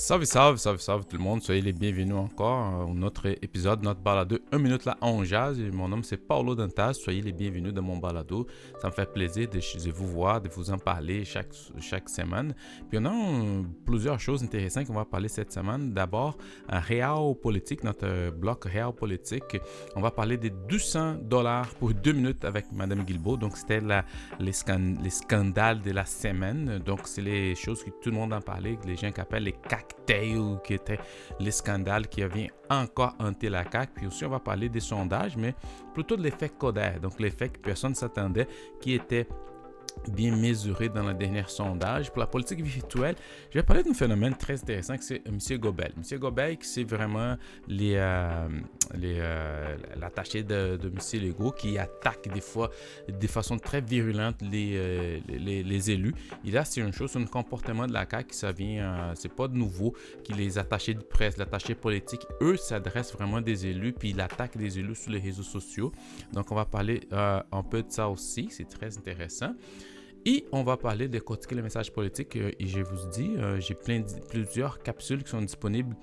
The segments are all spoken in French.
Salve, salve, salve, salve tout le monde. Soyez les bienvenus encore à notre épisode, notre balado 1 minute là en jazz. Mon nom c'est Paulo Dantas. Soyez les bienvenus dans mon balado. Ça me fait plaisir de, vous voir, de vous en parler chaque, chaque semaine. Puis on a plusieurs choses intéressantes qu'on va parler cette semaine. D'abord, Real Politique, notre bloc Real Politique. On va parler des 200 dollars pour deux minutes avec Madame Guilbeault. Donc c'était les, les scandales de la semaine. Donc c'est les choses que tout le monde en parlait, les gens qui appellent les CAC qui était le scandale qui avait encore hanté la CAQ. Puis aussi, on va parler des sondages, mais plutôt de l'effet Coder, donc l'effet que personne ne s'attendait, qui était bien mesuré dans le dernier sondage. Pour la politique virtuelle, je vais parler d'un phénomène très intéressant que c'est M. Gobel. M. Gobel, c'est vraiment les, euh, les, euh, l'attaché de, de M. Legault qui attaque des fois de façon très virulente les, euh, les, les, élus. Et là, c'est une chose, un comportement de la CAQ, ça vient, c'est pas de nouveau, qui les attachés de presse, l'attaché politique, eux s'adressent vraiment des élus, puis ils attaquent des élus sur les réseaux sociaux. Donc, on va parler un peu de ça aussi, c'est très intéressant. Et on va parler de décortiquer le message politique. Euh, et je vous dis, euh, j'ai plein plusieurs capsules qui sont disponibles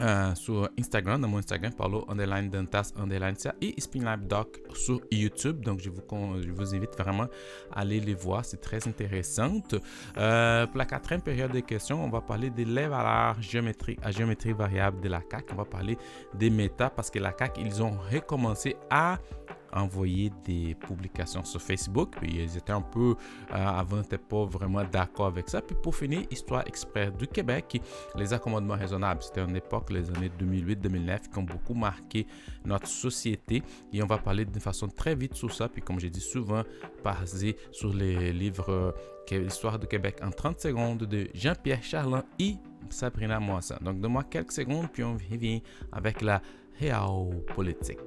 euh, sur Instagram, dans mon Instagram, Paulo Underline Dentas Underline et Spinlab Doc sur YouTube. Donc, je vous, je vous invite vraiment à aller les voir. C'est très intéressant. pour la quatrième période de questions, on va parler des valeurs géométriques à géométrie variable de la CAC. On va parler des méta parce que la CAC, ils ont recommencé à envoyer des publications sur Facebook. Puis ils étaient un peu, euh, avant, n'étaient pas vraiment d'accord avec ça. Puis pour finir, Histoire Express du Québec, les accommodements raisonnables. C'était une époque, les années 2008-2009, qui ont beaucoup marqué notre société. Et on va parler d'une façon très vite sur ça. Puis comme j'ai dit souvent, basé sur les livres euh, L'Histoire du Québec en 30 secondes de Jean-Pierre Charland et Sabrina Moisson. Donc, donne-moi quelques secondes, puis on revient avec la politique.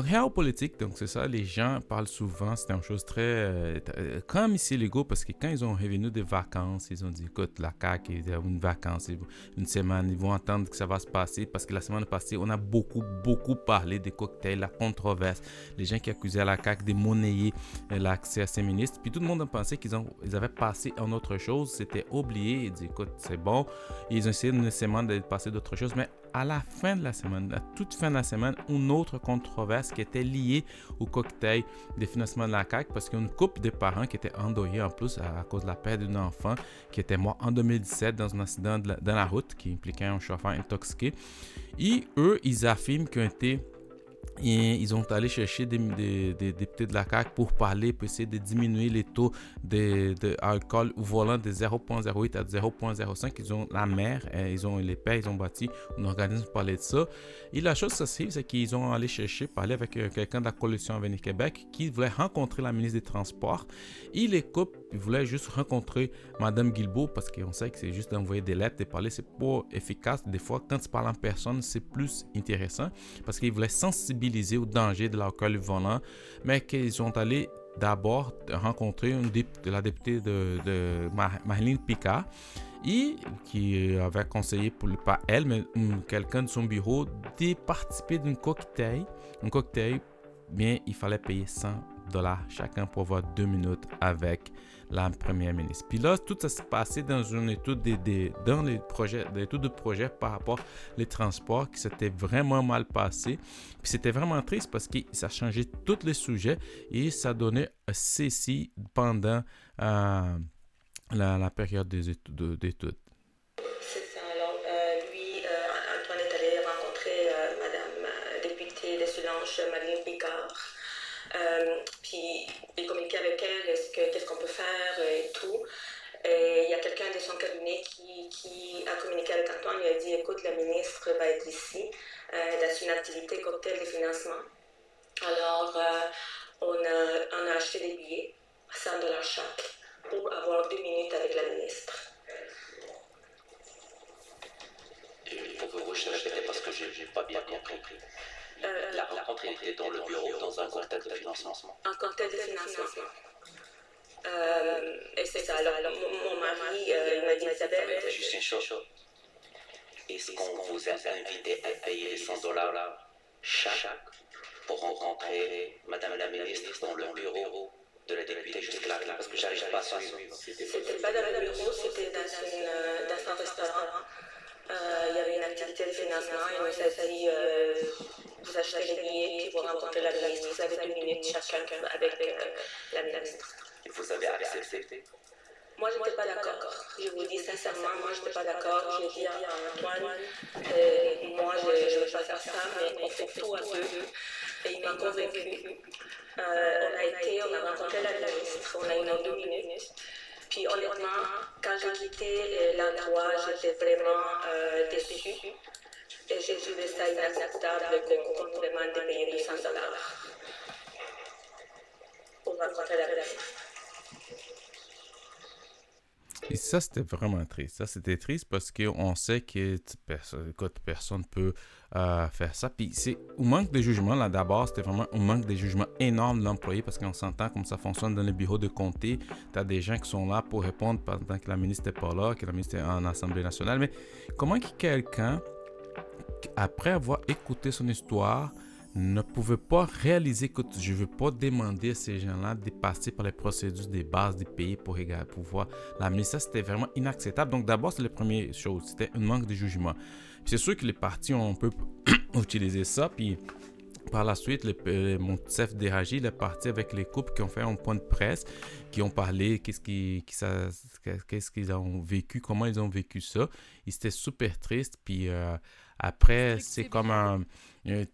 Donc, politique, donc c'est ça, les gens parlent souvent, c'est une chose très. Euh, comme ici, Lego, parce que quand ils ont revenu des vacances, ils ont dit écoute, la CAQ, ils ont une vacance, une semaine, ils vont entendre que ça va se passer, parce que la semaine passée, on a beaucoup, beaucoup parlé des cocktails, la controverse, les gens qui accusaient la CAQ de monnayer euh, l'accès à ces ministres. Puis tout le monde a pensé qu'ils ils avaient passé en autre chose, c'était oublié, ils dit écoute, c'est bon. ils ont essayé semaine de passer d'autre chose, mais à la fin de la semaine, à toute fin de la semaine, une autre controverse qui était liée au cocktail des financements de la CAQ parce qu'il y a une couple de parents qui étaient endeuillés en plus à, cause de la perte d'un enfant qui était mort en 2017 dans un accident dans la route qui impliquait un chauffeur intoxiqué. Et eux, ils affirment qu'ils ont été ils ont allé chercher des, députés de la CAQ pour parler, pour essayer de diminuer les taux d'alcool de, au volant de 0.08 à 0.05. Ils ont la mer, euh, ils ont les pères, ils ont bâti un organisme pour parler de ça. Et la chose sensible, c'est qu'ils ont allé chercher, parler avec euh, quelqu'un de la coalition Avenir Québec qui voulait rencontrer la ministre des Transports. Et les couples voulaient juste rencontrer Madame Guilbeault parce qu'on sait que c'est juste d'envoyer des lettres, de parler, c'est pas efficace. Des fois, quand tu parles en personne, c'est plus intéressant parce qu'ils voulaient sensibiliser au danger de l'alcool volant, mais qu'ils sont allés d'abord rencontrer une la députée de, de Marlene Picard et qui avait conseillé, pour, pas elle, mais quelqu'un de son bureau, de participer d'un cocktail. Un cocktail, bien, il fallait payer 100 dollars chacun pour avoir deux minutes avec la première ministre. Puis là, tout ça s'est passé dans une étude de, dans les projets, de projet par rapport aux transports qui s'était vraiment mal passé. Puis c'était vraiment triste parce que ça changeait tous les sujets et ça donnait ceci pendant euh, la, période des études. Puis il communiquait avec elle, qu'est-ce qu'on peut faire et tout. Et il y a quelqu'un de son cabinet qui, a communiqué avec Antoine, il a dit écoute, la ministre va être ici, euh, elle a une activité cocktail de financement. Alors, euh, on, a, acheté des billets à 100 dollars chaque pour avoir deux minutes avec la ministre. Faut que vous parce que je n'ai pas bien compris. Euh, la rencontre était dans le bureau, dans un contexte de financement. Un contexte de financement. Euh, et c'est ça. Alors, mon, mari, euh, il m'a dit Isabelle. Juste une chose. Est-ce qu'on vous a invité à payer les 100 dollars chaque pour rencontrer Madame la ministre dans le bureau de la députée jusque-là, parce que j'arrive pas à suivre. C'était pas dans le bureau, c'était dans, dans, un restaurant. Euh, il y avait une activité de financement et on s'est dit euh, vous achetez les billets et vous rencontrez la ministre. Vous avez deux minutes chacun avec euh, la ministre. Et vous avez accepté moi, je n'étais pas d'accord. Je vous dis sincèrement, moi, je n'étais pas d'accord. J'ai dit à Antoine, moi, je ne veux pas faire ça, mais on fait tout à deux. Et il m'a convaincu. Euh, on a été, on a rencontré la ministre, on a eu nos deux minutes. Puis honnêtement, quand j'ai quitté l'endroit, j'étais vraiment euh, déçue. Et j'ai trouvé ça inacceptable qu'on nous demande de payer 200 dollars pour rencontrer la ministre. Et ça, c'était vraiment triste. Ça, c'était triste parce qu'on sait que personne, personne peut euh, faire ça. Puis c'est au manque de jugement, là, d'abord, c'était vraiment un manque de jugement énorme de l'employé parce qu'on s'entend comme ça fonctionne dans les bureaux de comté. Tu as des gens qui sont là pour répondre pendant que la ministre n'est pas là, que la ministre est en Assemblée nationale. Mais comment quelqu'un, après avoir écouté son histoire, ne pouvait pas réaliser que je ne veux pas demander à ces gens-là de passer par les procédures des bases des pays pour, pour voir la mais ça c'était vraiment inacceptable donc d'abord c'est la première chose c'était un manque de jugement c'est sûr que les partis ont un peu utilisé ça puis par la suite, le, mon chef est parti avec les couples qui ont fait un point de presse, qui ont parlé, qu'est-ce qu'ils qu'est-ce qu'ils ont vécu, comment ils ont vécu ça. Ils étaient super tristes. Puis euh, après, c'est comme un,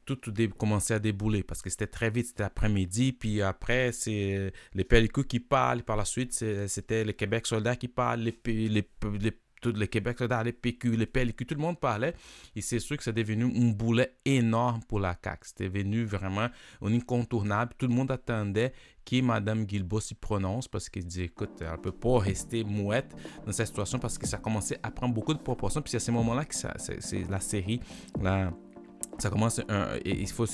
tout, tout commençait à débouler parce que c'était très vite, c'était après-midi. Puis après, c'est les pellicules qui parlent. Par la suite, c'était les Québec soldats qui parlent, les, les, les tout le Québec les PQ, les PLQ, tout le monde parlait. Et c'est sûr que c'est devenu un boulet énorme pour la CAQ. C'était devenu vraiment un incontournable. Tout le monde attendait que Mme Guilbeault s'y prononce parce qu'il dit écoute, elle ne peut pas rester mouette dans cette situation parce que ça commençait à prendre beaucoup de proportions. Puis c'est à ce moment-là que c'est la série, la ça commence et il faut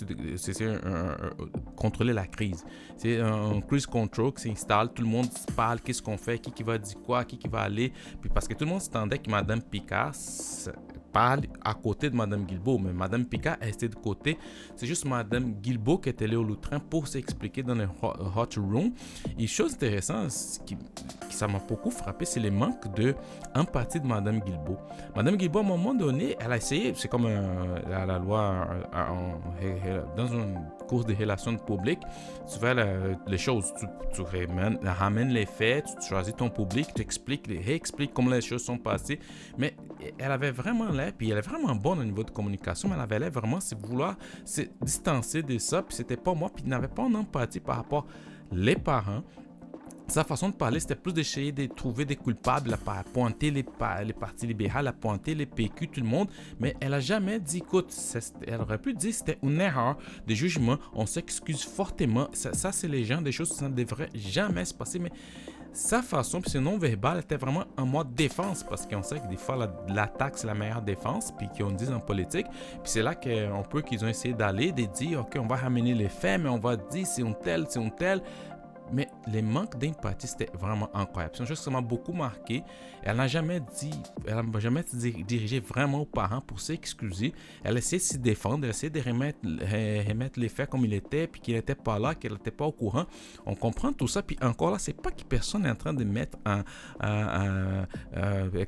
contrôler la crise. C'est un, crise control qui s'installe, tout le monde parle, qu'est-ce qu'on fait, qui, qui va dire quoi, qui, qui va aller. Puis parce que tout le monde s'attendait que Mme Picard parle à côté de Mme Guilbeault, mais Mme Picard est restée de côté. C'est juste Mme Guilbeault qui est allée au Loutrin pour s'expliquer dans le hot room. Et chose intéressante qui, qui ça m'a beaucoup frappé, c'est le manque de empathie de Mme Guilbeault. Mme Guilbeault, à un moment donné, elle a essayé, c'est comme la, loi dans une course de relations publiques, tu fais les choses, tu, tu ramènes, les faits, tu choisis ton public, tu expliques, réexpliques comment les choses sont passées. Mais elle avait vraiment puis elle est vraiment bonne au niveau de communication, mais elle avait l'air vraiment se vouloir se distancer de ça, puis c'était pas moi, puis n'avait pas une empathie par rapport les parents, sa façon de parler, c'était plus d'essayer de trouver des coupables, à pointer les, les partis libéraux, à pointer les PQ, tout le monde. Mais elle a jamais dit, écoute, elle aurait pu dire c'était une erreur de jugement. On s'excuse fortement. Ça, c'est les gens, des choses qui ne devraient jamais se passer. Mais sa façon, puis c'est non-verbal, était vraiment en mode défense, parce qu'on sait que des fois, l'attaque, c'est la meilleure défense, puis qu'on dit en politique. Puis c'est là qu'on peut qu'ils ont essayé d'aller, de dire, OK, on va ramener les faits, mais on va dire c'est un tel, c'est un tel. Mais les manques d'empathie, c'était vraiment incroyable. C'est une chose qui m'a beaucoup marqué. Elle n'a jamais dit, elle n'a jamais dirigé vraiment aux parents pour s'excuser. Elle essaie de se défendre, elle essaie de remettre, les faits comme il était, puis qu'il n'était pas là, qu'elle n'était pas au courant. On comprend tout ça. Puis encore là, c'est pas que personne n'est en train de mettre en,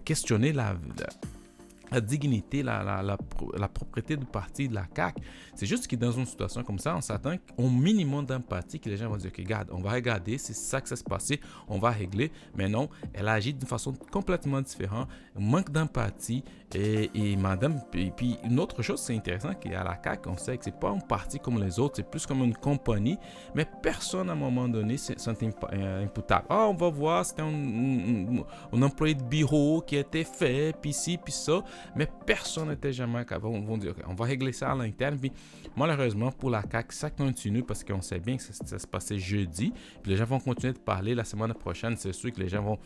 questionner la dignité, la, la, la, propriété du parti, de la CAQ. C'est juste que dans une situation comme ça, on s'attend au minimum d'empathie, que les gens vont dire, que regarde, on va regarder, c'est ça que ça se passait, on va régler. Mais non, elle agit d'une façon complètement différente, manque d'empathie. Et, et, madame, puis une autre chose, c'est intéressant qu'à la CAQ, on sait que c'est pas un parti comme les autres, c'est plus comme une compagnie, mais personne à un moment donné sont euh, imputable. Ah, on va voir, c'était un, un, employé de bureau qui a été fait, puis ci, puis ça mais personne n'était jamais capable. On va dire, on va régler ça à l'interne. Puis malheureusement, pour la CAQ, ça continue parce qu'on sait bien que ça, ça se passait jeudi. Puis les gens vont continuer de parler la semaine prochaine. C'est sûr que les gens vont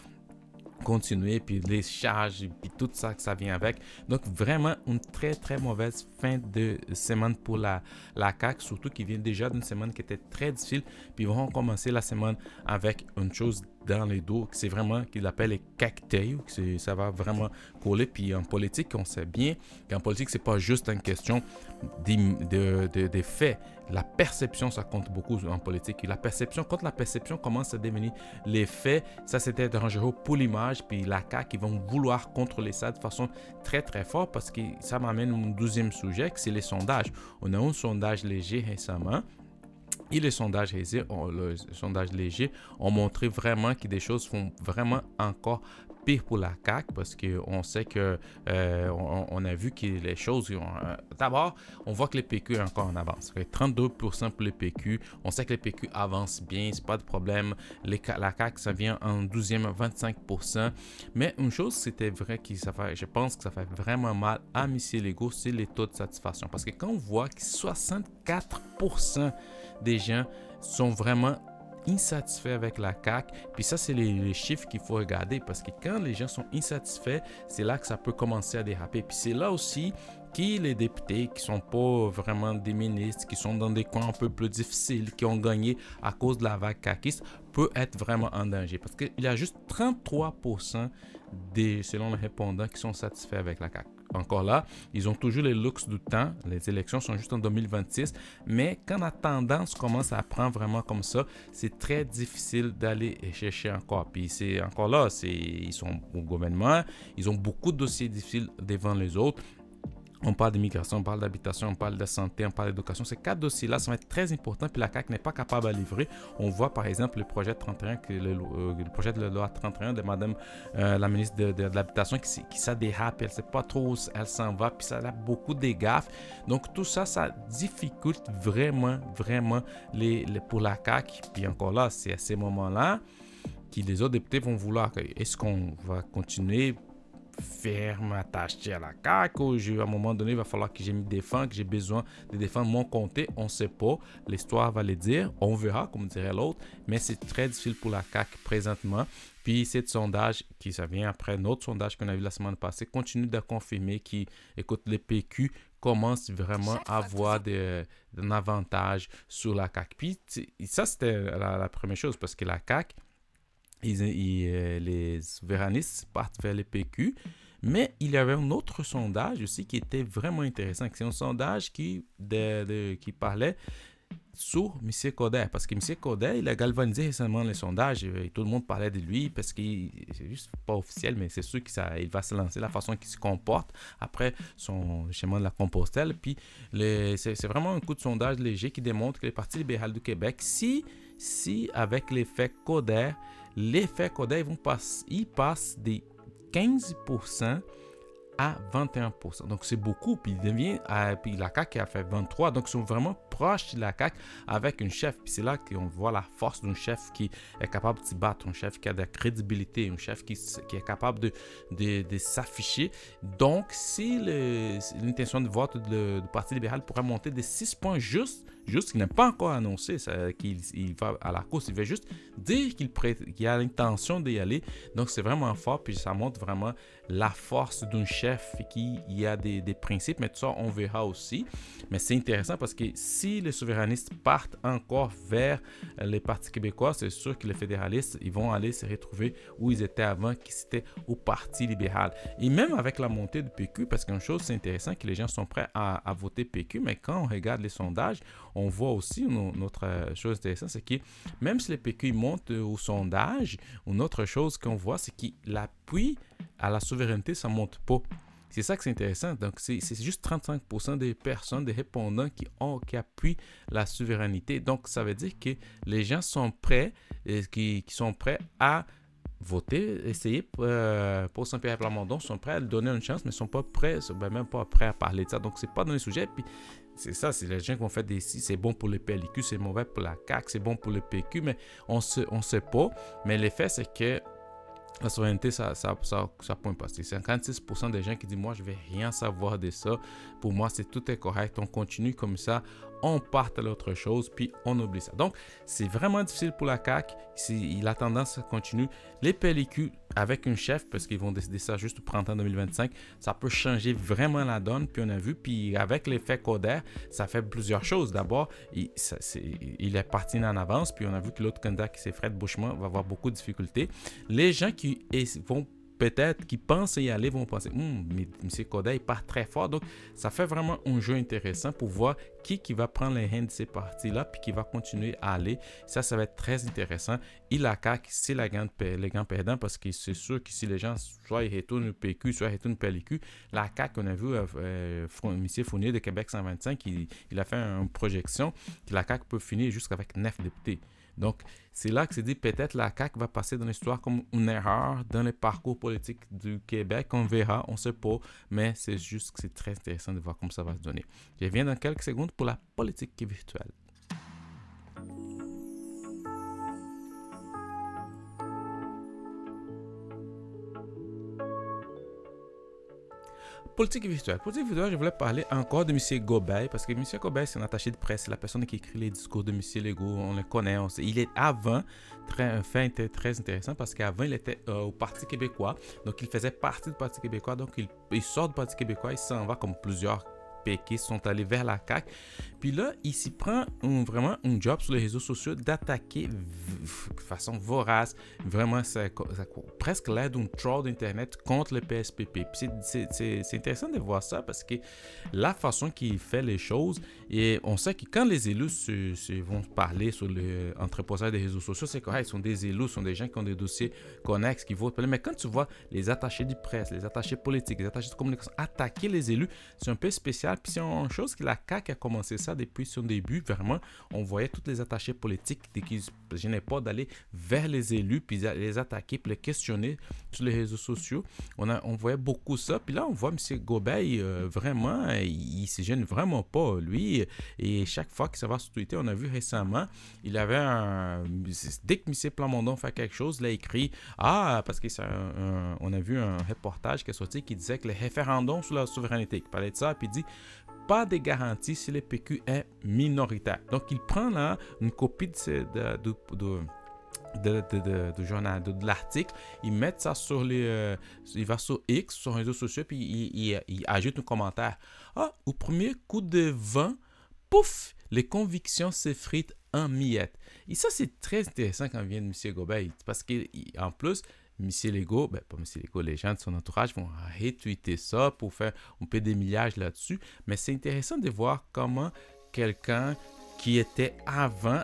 continuer, puis les charges, puis tout ça que ça vient avec. Donc, vraiment, une très, très mauvaise fin de semaine pour la, la CAQ, surtout qui vient déjà d'une semaine qui était très difficile, puis ils vont commencer la semaine avec une chose dans les dos. C'est vraiment qu'il appelle les cocktails. Ça va vraiment coller. Puis en politique, on sait bien qu'en politique, c'est pas juste une question des faits. La perception, ça compte beaucoup en politique. la perception, quand la perception commence à devenir les faits, ça c'était dangereux pour l'image. Puis la CAQ, ils vont vouloir contrôler ça de façon très très forte parce que ça m'amène au deuxième sujet, c'est les sondages. On a un sondage léger récemment et les sondages, légers, ont montré vraiment que des choses font vraiment encore pire pour la CAQ parce qu'on sait que euh, on, a vu que les choses. Euh, d'abord, on voit que les PQ est encore en avance. 32% pour les PQ. On sait que les PQ avancent bien, c'est pas de problème. La CAQ, ça vient en 12e 25%. Mais une chose, c'était vrai que ça fait, je pense que ça fait vraiment mal à Michel Legault, c'est les taux de satisfaction. Parce que quand on voit que 64% des gens sont vraiment insatisfaits avec la CAC. Puis ça, c'est les, chiffres qu'il faut regarder parce que quand les gens sont insatisfaits, c'est là que ça peut commencer à déraper. Puis c'est là aussi que les députés qui sont pas vraiment des ministres, qui sont dans des coins un peu plus difficiles, qui ont gagné à cause de la vague caquiste, peut être vraiment en danger. Parce qu'il y a juste 33% des, selon les répondants, qui sont satisfaits avec la CAC encore là, ils ont toujours les looks du temps. Les élections sont juste en 2026. Mais quand la tendance commence à prendre vraiment comme ça, c'est très difficile d'aller chercher encore. Puis c'est encore là, ils sont au gouvernement, ils ont beaucoup de dossiers difficiles devant les autres. On parle d'immigration, on parle d'habitation, on parle de santé, on parle d'éducation. Ces quatre dossiers-là sont très importants, puis la CAQ n'est pas capable à livrer. On voit par exemple le projet 31, que le, euh, le, projet de loi 31 de Madame euh, la ministre de, l'Habitation qui, qui ça elle ne sait pas trop où elle s'en va, puis ça a beaucoup de gaffes. Donc tout ça, ça difficulte vraiment, vraiment les, pour la CAQ. Puis encore là, c'est à ces moments-là que les autres députés vont vouloir. Est-ce qu'on va continuer ferme, attaché à la CAQ, ou à un moment donné, il va falloir que je me défende, que j'ai besoin de défendre mon comté. On ne sait pas. L'histoire va le dire. On verra, comme dirait l'autre. Mais c'est très difficile pour la CAQ présentement. Puis, ce sondage qui ça vient après notre sondage qu'on a vu la semaine passée continue de confirmer qui, écoute, les PQ commencent vraiment à avoir un avantage sur la CAQ. Puis, ça, c'était la, la première chose parce que la CAQ, euh, les souverainistes partent vers les PQ. Mais il y avait un autre sondage aussi qui était vraiment intéressant. C'est un sondage qui, qui parlait sur M. Coder. Parce que M. Coder, il a galvanisé récemment les sondages et tout le monde parlait de lui parce que c'est juste pas officiel, mais c'est sûr qu'il va se lancer, la façon qu'il se comporte après son chemin de la Compostelle. Puis c'est vraiment un coup de sondage léger qui démontre que le Parti libéral du Québec, si, si avec l'effet Coder, l'effet Coder, ils, vont passer, ils passent des 15% à 21%. Donc c'est beaucoup. Puis il devient, euh, puis la CAQ a fait 23. Donc ils sont vraiment proches de la CAQ avec une chef. Puis c'est là qu'on voit la force d'un chef qui est capable de se battre, un chef qui a de la crédibilité, un chef qui, est capable de, de, de s'afficher. Donc si l'intention de vote du Parti libéral pourrait monter de 6 points juste juste qu'il n'est pas encore annoncé qu'il va à la course. Il veut juste dire qu'il a l'intention d'y aller. Donc, c'est vraiment fort. Puis, ça montre vraiment la force d'un chef qui y a des, des, principes. Mais tout ça, on verra aussi. Mais c'est intéressant parce que si les souverainistes partent encore vers les partis québécois, c'est sûr que les fédéralistes, ils vont aller se retrouver où ils étaient avant, qui c'était au Parti libéral. Et même avec la montée du PQ, parce qu'une chose, c'est intéressant que les gens sont prêts à, à voter PQ, mais quand on regarde les sondages, on voit aussi une autre euh, chose intéressante, c'est que même si les PQ montent au sondage, une autre chose qu'on voit, c'est que l'appui à la souveraineté, ça monte pas. C'est ça que c'est intéressant. Donc, c'est juste 35% des personnes, des répondants qui, ont, qui appuient la souveraineté. Donc, ça veut dire que les gens sont prêts, et qui, qui sont prêts à voter, essayer euh, pour Saint-Pierre Plamondon, sont prêts à lui donner une chance, mais sont pas prêts, sont même pas prêts à parler de ça. Donc, c'est pas dans les sujets. Puis, c'est ça, c'est les gens qui ont fait des si c'est bon pour le PLQ, c'est mauvais pour la CAQ, c'est bon pour le PQ, mais on ne on sait pas. Mais l'effet, c'est que la souveraineté, ça, ça, ça, ça pointe pas. C'est 56% des gens qui disent Moi, je vais rien savoir de ça. Pour moi, c'est tout est correct. On continue comme ça. On part à l'autre chose, puis on oublie ça. Donc, c'est vraiment difficile pour la CAQ. Il a tendance à continuer. Les pellicules avec un chef, parce qu'ils vont décider ça juste au printemps 2025, ça peut changer vraiment la donne. Puis on a vu, puis avec l'effet Coder, ça fait plusieurs choses. D'abord, il, est parti en avance, puis on a vu que l'autre candidat qui c'est Fred Bushman va avoir beaucoup de difficultés. Les gens qui vont peut-être qui pensent y aller vont penser hum, mais M. Koda est pas très fort. Donc, ça fait vraiment un jeu intéressant pour voir qui, qui va prendre les hands de ces parties-là puis qui va continuer à aller. Ça, ça va être très intéressant. Il a CAC, c'est la gagne, les grands perdants parce que c'est sûr que si les gens soit ils retournent PQ, soit ils retournent PLQ, la CAC, on a vu euh, euh M. Fournier de Québec 125, il, il a fait une projection que la CAC peut finir jusqu'avec 9 députés. Donc, c'est là que c'est dit peut-être la CAQ va passer dans l'histoire comme une erreur dans le parcours politique du Québec. On verra, on ne sait pas, mais c'est juste que c'est très intéressant de voir comment ça va se donner. Je reviens dans quelques secondes pour la politique virtuelle. Politique virtuelle. Politique virtuelle, je voulais parler encore de M. Gobey, parce que M. Gobey, c'est un attaché de presse, c'est la personne qui écrit les discours de M. Legault, on le connaît. il est avant, très, fait très intéressant, parce qu'avant, il était euh, au Parti québécois, donc il faisait partie du Parti québécois, donc il, il sort du Parti québécois, il s'en va comme plusieurs qui sont allés vers la CAQ. Puis là, il s'y prend vraiment un job sur les réseaux sociaux d'attaquer de façon vorace, vraiment, ça, presque l'air d'un troll d'Internet contre le PSPP. C'est intéressant de voir ça parce que la façon qu'il fait les choses, et on sait que quand les élus se, vont parler sur le, entre des réseaux sociaux, c'est correct, ils sont des élus, sont des gens qui ont des dossiers connexes, qui votent. Mais quand tu vois les attachés du presse, les attachés politiques, les attachés de communication attaquer les élus, c'est un peu spécial puis c'est une chose que la CAQ a commencé ça depuis son début. Vraiment, on voyait toutes les attachés politiques qui ne gênaient pas d'aller vers les élus, puis les attaquer, puis les questionner sur les réseaux sociaux. On, a, on voyait beaucoup ça. Puis là, on voit M. Gobeil, euh, vraiment, il, ne se gêne vraiment pas, lui. Et chaque fois que ça va sur Twitter, on a vu récemment, il avait un... Dès que M. Plamondon fait quelque chose, il a écrit « Ah, parce qu'on a vu un reportage qui est sorti qui disait que les référendums sur la souveraineté, il parlait de ça, puis dit pas de garantie si le PQ est minoritaire. Donc, il prend là une copie de, de, journal, de, l'article, il met ça sur les, euh, il va sur X, sur les réseaux sociaux, puis il, ajoute un commentaire. Ah, au premier coup de vent, pouf, les convictions s'effritent en miettes. Et ça, c'est très intéressant quand vient de M. Gobet, parce qu'en plus, Monsieur Lego, ben pas Monsieur Lego, les gens de son entourage vont retweeter ça pour faire un peu d'émillage là-dessus. Mais c'est intéressant de voir comment quelqu'un qui était avant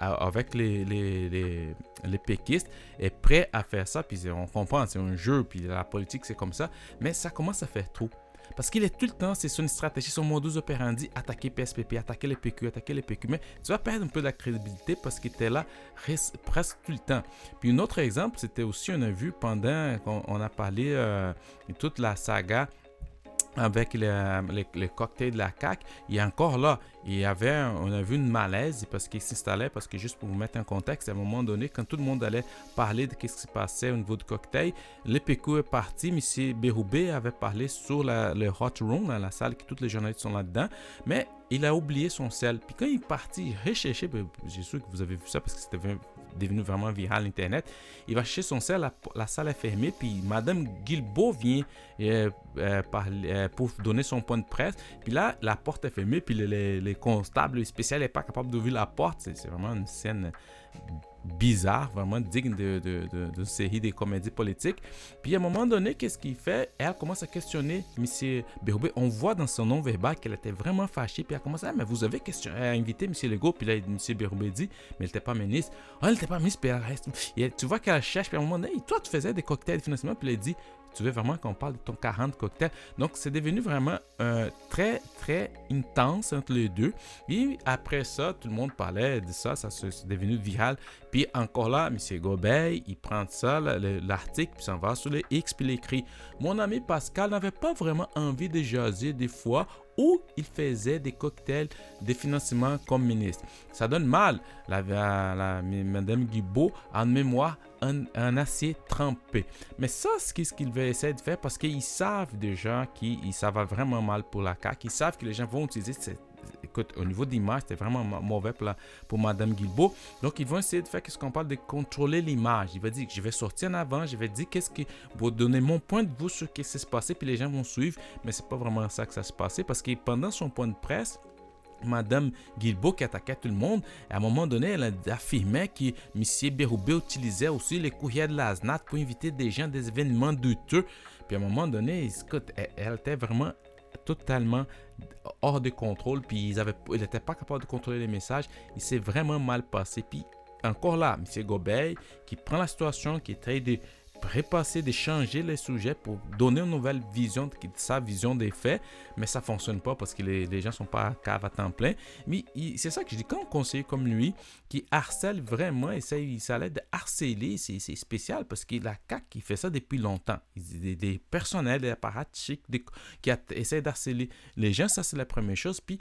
avec les, les, les, les, péquistes est prêt à faire ça. Puis on comprend, c'est un jeu, puis la politique c'est comme ça. Mais ça commence à faire trop. Parce qu'il est tout le temps, c'est son stratégie, son modus operandi, attaquer PSPP, attaquer les PQ, attaquer les PQ. Mais tu vas perdre un peu de crédibilité parce qu'il était là presque tout le temps. Puis un autre exemple, c'était aussi, on a vu pendant qu'on a parlé euh, de toute la saga avec les, cocktails de la CAC, il est encore là. Il y avait, on a vu une malaise parce qu'il s'installait, parce que juste pour vous mettre en contexte, à un moment donné, quand tout le monde allait parler de ce qui se passait au niveau du cocktail, le est parti, M. Béroubé avait parlé sur le hot room, la salle, que tous les journalistes sont là-dedans, mais il a oublié son sel. Puis quand il est parti rechercher, ben, j'ai sûr que vous avez vu ça parce que c'était devenu vraiment viral Internet. Il va chercher son sel, la, salle est fermée, puis Madame Guilbeault vient euh, euh, euh, pour donner son point de presse. Puis là, la porte est fermée, puis les, les constables spéciaux n'est pas capable d'ouvrir la porte. C'est vraiment une scène bizarre, vraiment digne de, de, de, série des comédies politiques. Puis à un moment donné, qu'est-ce qu'il fait? Elle commence à questionner M. Béroubé. On voit dans son nom verbal qu'elle était vraiment fâchée. Puis elle commence à dire, mais vous avez invité M. Legault. Puis là, M. Béroubé dit, mais elle n'était pas ministre. Oh, elle n'était pas ministre, puis elle reste. Et tu vois qu'elle cherche, puis à un moment donné, toi, tu faisais des cocktails de financement. Puis elle dit, tu veux vraiment qu'on parle de ton 40 cocktails? Donc, c'est devenu vraiment euh, très, très intense entre les deux. Et après ça, tout le monde parlait de ça, ça c'est devenu viral. Puis encore là, M. Gobey, il prend ça, l'article, puis s'en va sur les X, puis il écrit Mon ami Pascal n'avait pas vraiment envie de jaser des fois où il faisait des cocktails de financement comme ministre. Ça donne mal. La, la, Madame Guibault en mémoire un, acier trempé. Mais ça, c'est ce qu'il veut essayer de faire parce qu'ils savent déjà que ça va vraiment mal pour la CAQ. Ils savent que les gens vont utiliser cette au niveau d'image, c'était vraiment mauvais pour, pour Madame Guilbeault. Donc, ils vont essayer de faire ce qu'on parle de contrôler l'image. Il va dire que je vais sortir en avant, je vais dire qu'est-ce qui, va donner mon point de vue sur ce qui s'est passé, puis les gens vont suivre. Mais c'est pas vraiment ça que ça se passait parce que pendant son point de presse, Madame Guilbeault qui attaquait tout le monde. à un moment donné, elle a affirmé que M. Béroubé utilisait aussi les courriers de la SNAT pour inviter des gens à des événements douteux. Puis à un moment donné, elle, était vraiment totalement hors de contrôle. Puis ils avaient, il pas capable de contrôler les messages. Il s'est vraiment mal passé. Puis encore là, M. Gobey qui prend la situation, qui essaye de repasser, de changer les sujets pour donner une nouvelle vision de sa vision des faits, mais ça fonctionne pas parce que les, les gens sont pas cave à temps plein. Mais c'est ça que je dis, quand un conseiller comme lui, qui harcèle vraiment, essaye, ça l'aide de harceler, c'est spécial parce que la CAQ qui fait ça depuis longtemps. Des, des personnels, des apparatchiks qui essaient d'harceler les gens, ça c'est la première chose. Puis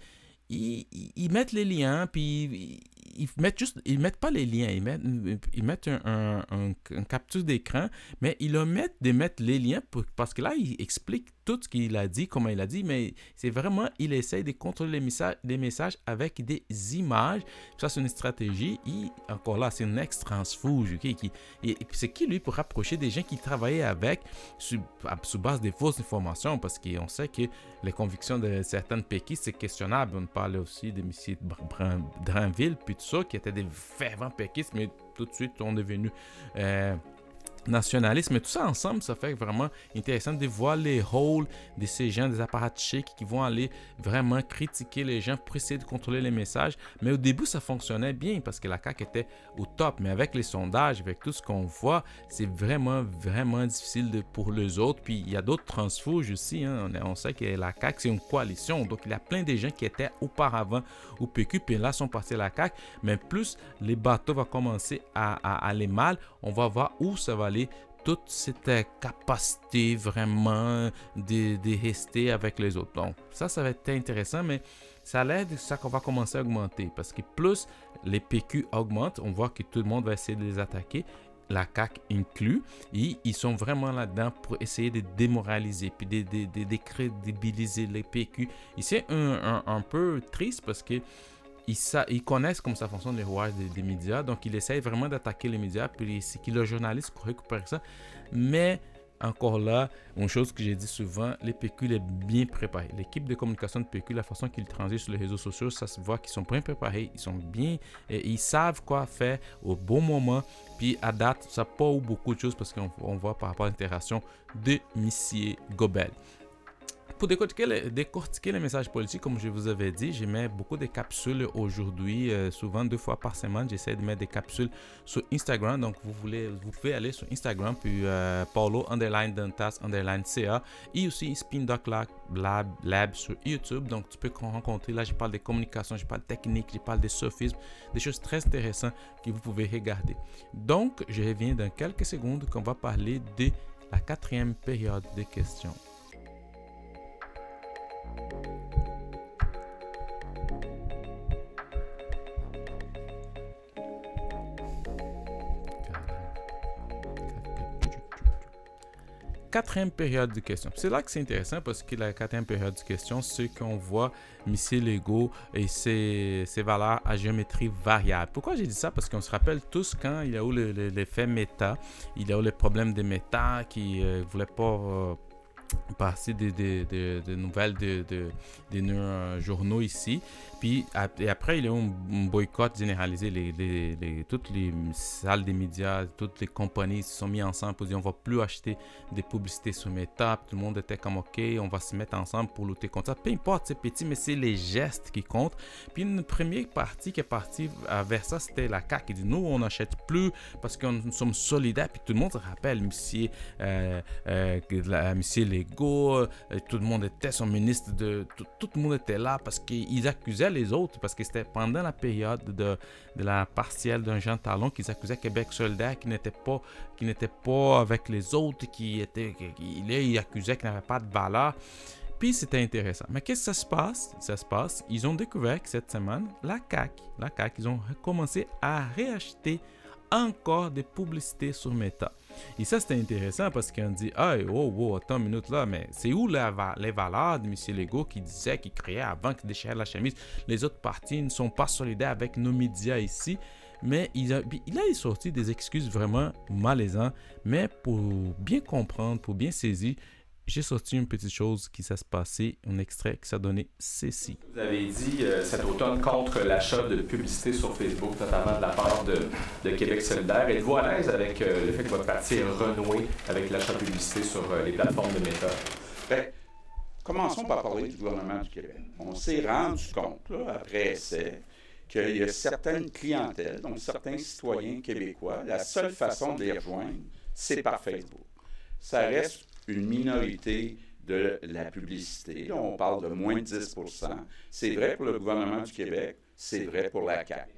ils, mettent les liens, puis ils, mettent juste, ils mettent pas les liens, ils mettent, ils mettent un, un, capture d'écran, mais ils omettent de mettre les liens parce que là, ils expliquent tout ce qu'il a dit, comment il a dit, mais c'est vraiment, il essaye de contrôler les messages, avec des images. Ça, c'est une stratégie. encore là, c'est un ex-transfuge. qui, c'est qui, lui, pour rapprocher des gens qui travaillaient avec sous, base des fausses informations, parce qu'on sait que les convictions de certaines péquistes, c'est questionnable. On parle aussi de M. Dranville, puis ça, qui étaient des fervents péquistes, mais tout de suite, on est devenu... Euh, nationalisme. Mais tout ça ensemble, ça fait vraiment intéressant de voir les rôles de ces gens, des apparatchiks qui vont aller vraiment critiquer les gens pour essayer de contrôler les messages. Mais au début, ça fonctionnait bien parce que la CAQ était au top. Mais avec les sondages, avec tout ce qu'on voit, c'est vraiment, vraiment difficile pour les autres. Puis il y a d'autres transfuges aussi. Hein. On, sait que la CAQ, c'est une coalition. Donc il y a plein de gens qui étaient auparavant au PQ, puis là sont passés à la CAQ. Mais plus les bateaux vont commencer à, à aller mal, on va voir où ça va aller toute cette capacité vraiment de, rester avec les autres. Donc, ça, ça va être intéressant, mais ça l'aide, ça qu'on va commencer à augmenter. Parce que plus les PQ augmentent, on voit que tout le monde va essayer de les attaquer. La CAC inclus, et ils sont vraiment là-dedans pour essayer de démoraliser, puis de, de, décrédibiliser les PQ. Et c'est un, peu triste parce que ils, connaissent comment ça fonctionne les rouages des, médias, donc ils essayent vraiment d'attaquer les médias, puis c'est que le journaliste récupère ça. Mais encore là, une chose que j'ai dit souvent, les PQ est bien préparé. L'équipe de communication de PQ, la façon qu'ils transitent sur les réseaux sociaux, ça se voit qu'ils sont bien préparés, ils sont bien, ils savent quoi faire au bon moment. Puis à date, ça pas beaucoup de choses parce qu'on voit par rapport à l'interaction de Missier Gobel pour décortiquer les, messages politiques, comme je vous avais dit, je mets beaucoup de capsules aujourd'hui, euh, souvent deux fois par semaine. J'essaie de mettre des capsules sur Instagram. Donc, vous, voulez, vous pouvez aller sur Instagram, puis euh, Paulo underline Dantas underline CA, et aussi Spin Lab, Lab sur YouTube. Donc, tu peux rencontrer. Là, je parle de communication, je parle de technique, je parle de sophisme, des choses très intéressantes que vous pouvez regarder. Donc, je reviens dans quelques secondes qu'on va parler de la quatrième période de questions. Quatrième période de questions. C'est là que c'est intéressant parce que la quatrième période de questions, c'est qu'on voit Missile Lego et ses, ses, valeurs à géométrie variable. Pourquoi j'ai dit ça? Parce qu'on se rappelle tous quand il y a eu l'effet méta, il y a eu le problème des méta qui ne euh, voulaient pas euh, passer des, des, des, nouvelles de, de, des journaux ici. Puis et après, il y a eu un, boycott généralisé. Les, les, toutes les salles des médias, toutes les compagnies se sont mis ensemble pour dire on va plus acheter des publicités sur Meta. Tout le monde était comme OK, on va se mettre ensemble pour lutter contre ça. Peu importe, c'est petit, mais c'est les gestes qui comptent. Puis une première partie qui est partie vers ça, c'était la CAQ qui dit nous, on n'achète plus parce que nous sommes solidaires. Puis tout le monde se rappelle, monsieur, euh, euh, monsieur Legault, euh, tout le monde était son ministre de. Tout, tout le monde était là parce qu'ils accusaient les autres parce que c'était pendant la période de, de la partielle d'un Jean Talon qu'ils accusaient Québec solidaire qui n'était pas, qui n'était pas avec les autres, qui était, qui, il accusait qu'il n'avait pas de valeur. Puis c'était intéressant. Mais qu'est-ce que ça se passe? Ça se passe, ils ont découvert que cette semaine, la CAQ, la CAQ, ils ont commencé à réacheter encore des publicités sur Meta. Et ça, c'était intéressant parce qu'on dit, ah, oh, oh, attends une minute là, mais c'est où les valeurs de M. Legault qui disait, qui créait avant qu'il déchirait la chemise? Les autres partis ne sont pas solidaires avec nos médias ici. Mais il a, il a sorti des excuses vraiment malaisantes. Mais pour bien comprendre, pour bien saisir, j'ai sorti une petite chose qui s'est passé, un extrait qui s'est donné ceci. Vous avez dit euh, cet automne contre l'achat de publicité sur Facebook, notamment de la part de, Québec solidaire. Êtes-vous à l'aise avec euh, le fait que votre parti est renoué avec l'achat de publicité sur euh, les plateformes de méta? Bien, commençons par parler du gouvernement du Québec. On s'est rendu compte, là, après essai, qu'il y a certaines clientèles, donc certains citoyens québécois, la seule façon de les rejoindre, c'est par Facebook. Ça reste une minorité de la publicité. on parle de moins de 10 C'est vrai pour le gouvernement du Québec, c'est vrai pour la CAQ.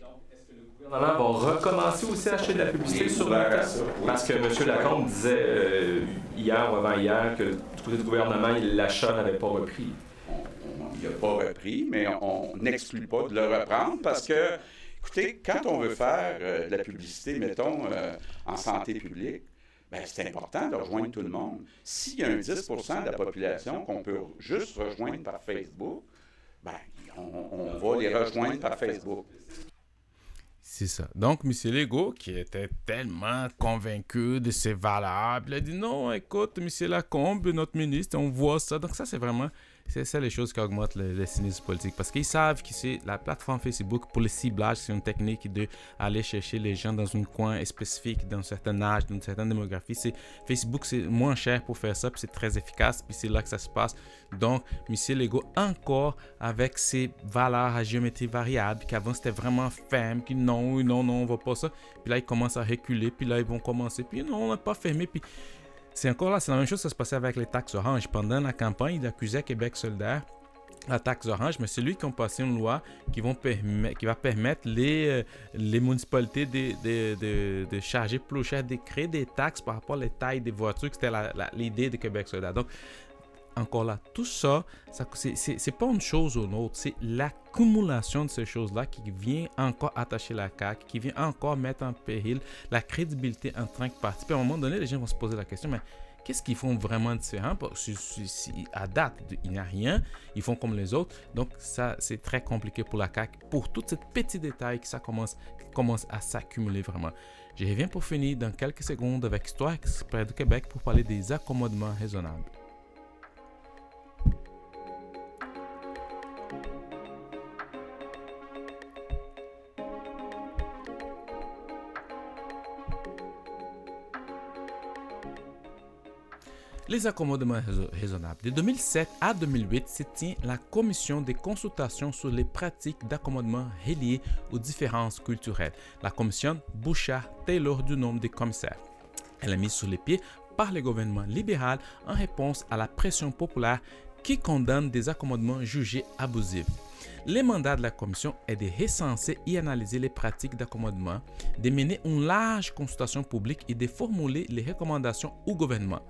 Le gouvernement va recommencer aussi à acheter de la publicité sur le Parce que M. Lacombe disait euh, hier ou avant-hier que du côté du gouvernement, l'achat n'avait pas repris. il n'a pas repris, mais on n'exclut pas de le reprendre parce que, écoutez, quand on veut faire euh, de la publicité, mettons, euh, en santé publique, c'est important de rejoindre tout le monde. S'il y a un 10% de la population qu'on peut juste rejoindre par Facebook, ben, on, va les rejoindre par Facebook. C'est ça. Donc, M. Legault, qui était tellement convaincu de ses valeurs, il a dit non, écoute, M. Lacombe, notre ministre, on voit ça. Donc, ça, c'est vraiment c'est ça les choses qui augmentent le, le cynisme politique. Parce qu'ils savent que c'est la plateforme Facebook pour le ciblage, c'est une technique de aller chercher les gens dans un coin spécifique, dans un certain âge, dans une certaine démographie. C'est, Facebook, c'est moins cher pour faire ça, puis c'est très efficace, puis c'est là que ça se passe. Donc, M. Lego, encore avec ses valeurs à géométrie variable, qu'avant c'était vraiment ferme, qui non, non, non, on va pas ça. Puis là, ils commencent à reculer, puis là, ils vont commencer, puis non, on n'a pas fermé, puis c'est encore là, c'est la même chose qui se passait avec les taxes oranges. Pendant la campagne, il accusait Québec solidaire la taxe orange, mais c'est lui qui a passé une loi qui, va permettre les, euh, municipalités de, de, charger plus cher, de créer des taxes par rapport à la taille des voitures, c'était l'idée de Québec solidaire. Donc, encore là, tout ça, ça c'est pas une chose ou une autre, c'est l'accumulation de ces choses-là qui vient encore attacher la CAQ, qui vient encore mettre en péril la crédibilité en tant que parti. Puis à un moment donné, les gens vont se poser la question, mais qu'est-ce qu'ils font vraiment différent? Si, si, à date, il n'y a rien, ils font comme les autres. Donc ça, c'est très compliqué pour la CAQ, pour tous ces petits détails ça commence, commence à s'accumuler vraiment. Je reviens pour finir dans quelques secondes avec Histoire Exprès du Québec pour parler des accommodements raisonnables. Les accommodements raisonnables. De 2007 à 2008 se tient la commission des consultations sur les pratiques d'accommodement reliées aux différences culturelles. La commission Bouchard-Taylor du nombre des commissaires. Elle est mise sur les pieds par le gouvernement libéral en réponse à la pression populaire qui condamne des accommodements jugés abusifs. Le mandat de la commission est de recenser et analyser les pratiques d'accommodement, de mener une large consultation publique et de formuler les recommandations au gouvernement.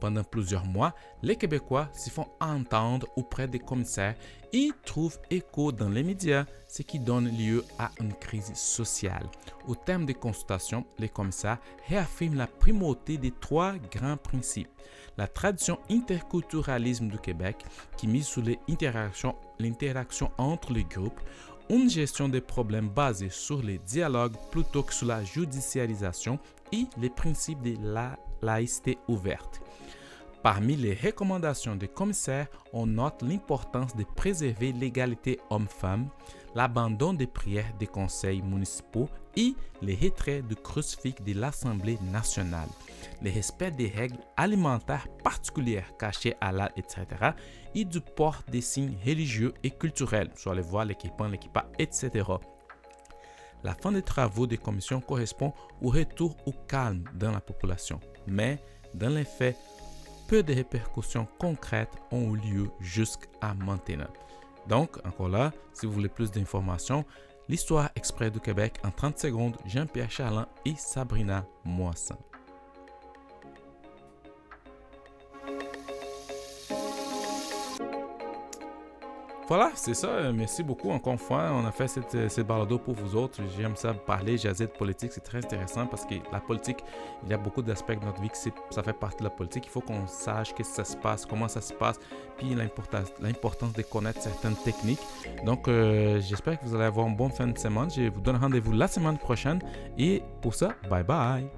Pendant plusieurs mois, les Québécois s'y font entendre auprès des commissaires et trouvent écho dans les médias, ce qui donne lieu à une crise sociale. Au terme des consultations, les commissaires réaffirment la primauté des trois grands principes. La tradition interculturalisme du Québec, qui mise sur l'interaction entre les groupes, une gestion des problèmes basée sur les dialogues plutôt que sur la judiciarisation et les principes de la laïcité ouverte. Parmi les recommandations des commissaires, on note l'importance de préserver l'égalité homme-femme, l'abandon des prières des conseils municipaux et les retraits de crucifix de l'Assemblée nationale, le respect des règles alimentaires particulières cachées à l'âge, etc., et du port des signes religieux et culturels, soit les voiles, l'équipement, l'équipage, etc. La fin des travaux des commissions correspond au retour au calme dans la population, mais dans les faits, peu de répercussions concrètes ont eu lieu jusqu'à maintenant. Donc, encore là, si vous voulez plus d'informations, l'histoire exprès du Québec en 30 secondes, Jean-Pierre Charlin et Sabrina Moisson. Voilà, c'est ça. Euh, merci beaucoup encore une fois. On a fait cette, euh, cette balado pour vous autres. J'aime ça parler, jaser de politique. C'est très intéressant parce que la politique, il y a beaucoup d'aspects de notre vie qui ça fait partie de la politique. Il faut qu'on sache qu'est-ce que ça se passe, comment ça se passe, puis l'importance de connaître certaines techniques. Donc, euh, j'espère que vous allez avoir une bonne fin de semaine. Je vous donne rendez-vous la semaine prochaine. Et pour ça, bye bye.